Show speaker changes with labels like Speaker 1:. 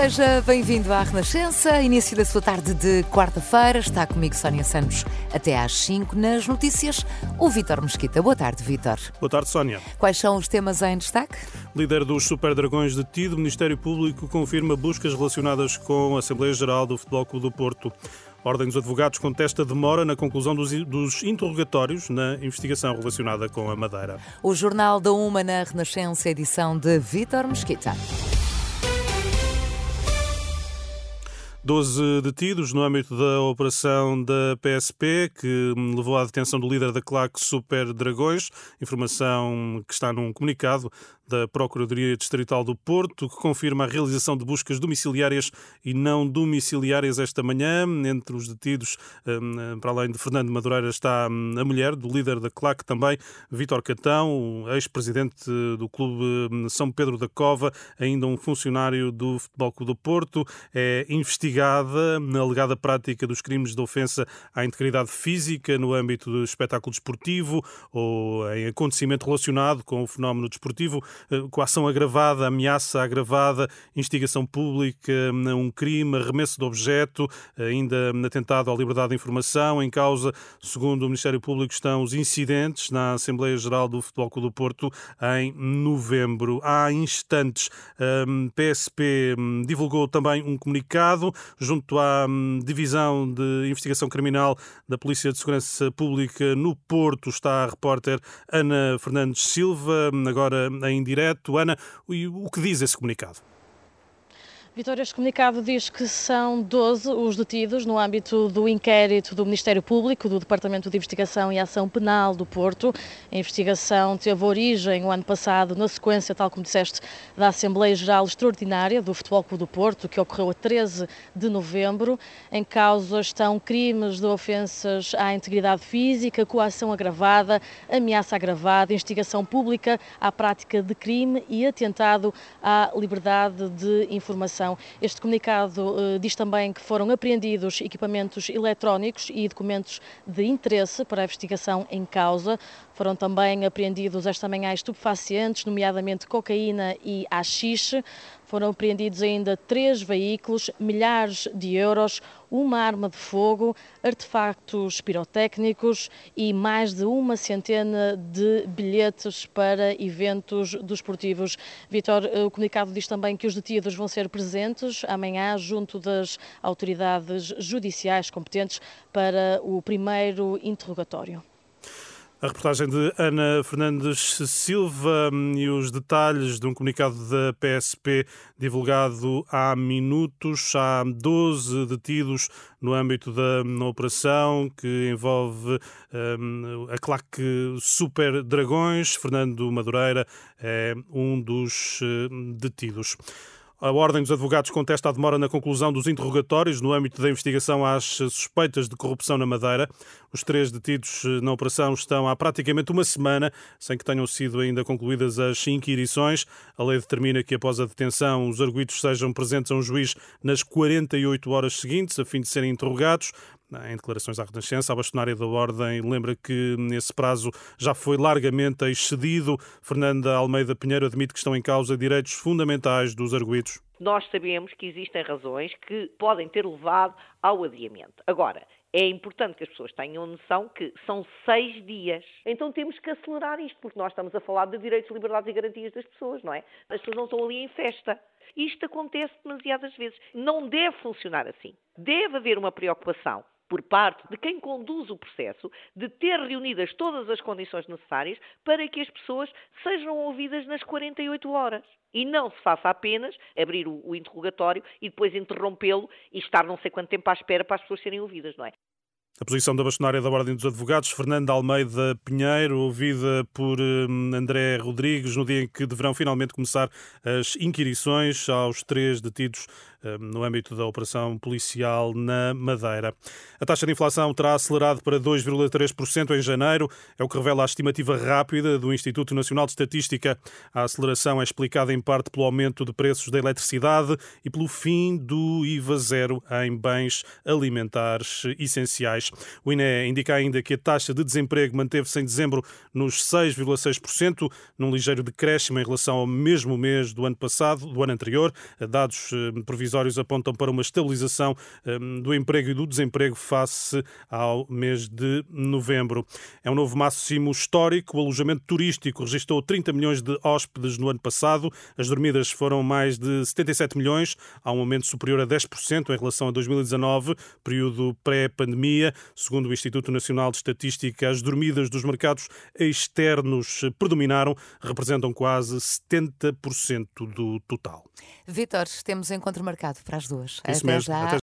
Speaker 1: Seja bem-vindo à Renascença, início da sua tarde de quarta-feira. Está comigo Sónia Santos até às 5 nas notícias. O Vítor Mesquita. Boa tarde, Vítor.
Speaker 2: Boa tarde, Sónia.
Speaker 1: Quais são os temas em destaque?
Speaker 2: Líder dos Super Dragões detido, o Ministério Público confirma buscas relacionadas com a Assembleia Geral do Futebol Clube do Porto. A Ordem dos Advogados contesta demora na conclusão dos, dos, interrogatórios na investigação relacionada com a Madeira.
Speaker 1: O Jornal da Uma na Renascença, edição de Vítor Mesquita.
Speaker 2: 12 detidos no âmbito da operação da PSP, que levou à detenção do líder da claque Super Dragões, informação que está num comunicado da Procuradoria Distrital do Porto, que confirma a realização de buscas domiciliárias e não domiciliárias esta manhã. Entre os detidos, hum, para além de Fernando Madureira, está hum, a mulher do líder da CLAC também, Vítor Catão, ex-presidente do Clube hum, São Pedro da Cova, ainda um funcionário do Futebol Clube do Porto. É investigada na alegada prática dos crimes de ofensa à integridade física no âmbito do espetáculo desportivo ou em acontecimento relacionado com o fenómeno desportivo. Eh, coação agravada, ameaça agravada, instigação pública, um crime, arremesso de objeto, ainda atentado à liberdade de informação. Em causa, segundo o Ministério Público, estão os incidentes na Assembleia Geral do Futebol Clube do Porto em novembro. Há instantes, a PSP hum, divulgou também um comunicado junto à hum, Divisão de Investigação Criminal da Polícia de Segurança Pública no Porto. Está a repórter Ana Fernandes Silva, agora em direto. Ana, o que diz esse comunicado?
Speaker 3: Vitória, este comunicado diz que são 12 os detidos no âmbito do inquérito do Ministério Público, do Departamento de Investigação e Ação Penal do Porto. A investigação teve origem o ano passado, na sequência, tal como disseste, da Assembleia Geral Extraordinária do Futebol Clube do Porto, que ocorreu a 13 de novembro. Em causa estão crimes de ofensas à integridade física, coação agravada, ameaça agravada, instigação pública à prática de crime e atentado à liberdade de informação este comunicado uh, diz também que foram apreendidos equipamentos eletrónicos e documentos de interesse para a investigação em causa. Foram também apreendidos esta manhã estupefacientes, nomeadamente cocaína e haxixe. Foram apreendidos ainda três veículos, milhares de euros, uma arma de fogo, artefactos pirotécnicos e mais de uma centena de bilhetes para eventos desportivos. Vitor, eh, o comunicado diz também que os detidos vão ser presentes amanhã junto das autoridades judiciais competentes para o primeiro interrogatório.
Speaker 2: A reportagem de Ana Fernandes Silva hum, e os detalhes de um comunicado da PSP divulgado há minutos. Há 12 detidos no âmbito da operação que envolve um, a claque Super Dragões. Fernando Madureira é um dos hum, detidos. A Ordem dos Advogados contesta a demora na conclusão dos interrogatórios no âmbito da investigação às suspeitas de corrupção na Madeira. Os três detidos eh, na operação estão há praticamente uma semana sem que tenham sido ainda concluídas as inquirições. A lei determina que, após a detenção, os arguídos sejam presentes a um juiz nas 48 horas seguintes, a fim de serem interrogados. Em declarações à Renascença, a bastonária da Ordem lembra que nesse prazo já foi largamente excedido. Fernanda Almeida Pinheiro admite que estão em causa direitos fundamentais dos arguídos.
Speaker 4: Nós sabemos que existem razões que podem ter levado ao adiamento. Agora, é importante que as pessoas tenham noção que são seis dias. Então temos que acelerar isto, porque nós estamos a falar de direitos, liberdades e garantias das pessoas, não é? As pessoas não estão ali em festa. Isto acontece demasiadas vezes. Não deve funcionar assim. Deve haver uma preocupação por parte de quem conduz o processo, de ter reunidas todas as condições necessárias para que as pessoas sejam ouvidas nas 48 horas. E não se faça apenas abrir o, o interrogatório e depois interrompê-lo e estar não sei quanto tempo à espera para as pessoas serem ouvidas, não é?
Speaker 2: A posição da bastonária da Ordem dos Advogados, Fernanda Almeida Pinheiro, ouvida por hum, André Rodrigues, no dia em que deverão finalmente começar as inquirições aos três detidos no âmbito da operação policial na Madeira. A taxa de inflação terá acelerado para 2,3% em janeiro, é o que revela a estimativa rápida do Instituto Nacional de Estatística. A aceleração é explicada em parte pelo aumento de preços da eletricidade e pelo fim do IVA zero em bens alimentares essenciais. O INE indica ainda que a taxa de desemprego manteve-se em dezembro nos 6,6%, num ligeiro decréscimo em relação ao mesmo mês do ano passado, do ano anterior. Dados eh, provisórios apontam para uma estabilização eh, do emprego e do desemprego face ao mês de novembro. É um novo máximo histórico. O alojamento turístico registrou 30 milhões de hóspedes no ano passado. As dormidas foram mais de 77 milhões, há um aumento superior a 10% em relação a 2019, período pré-pandemia. Segundo o Instituto Nacional de Estatística, as dormidas dos mercados externos predominaram, representam quase 70% do total.
Speaker 1: Vítor, temos encontro marcado para as duas.
Speaker 2: Isso Até mesmo. já. Até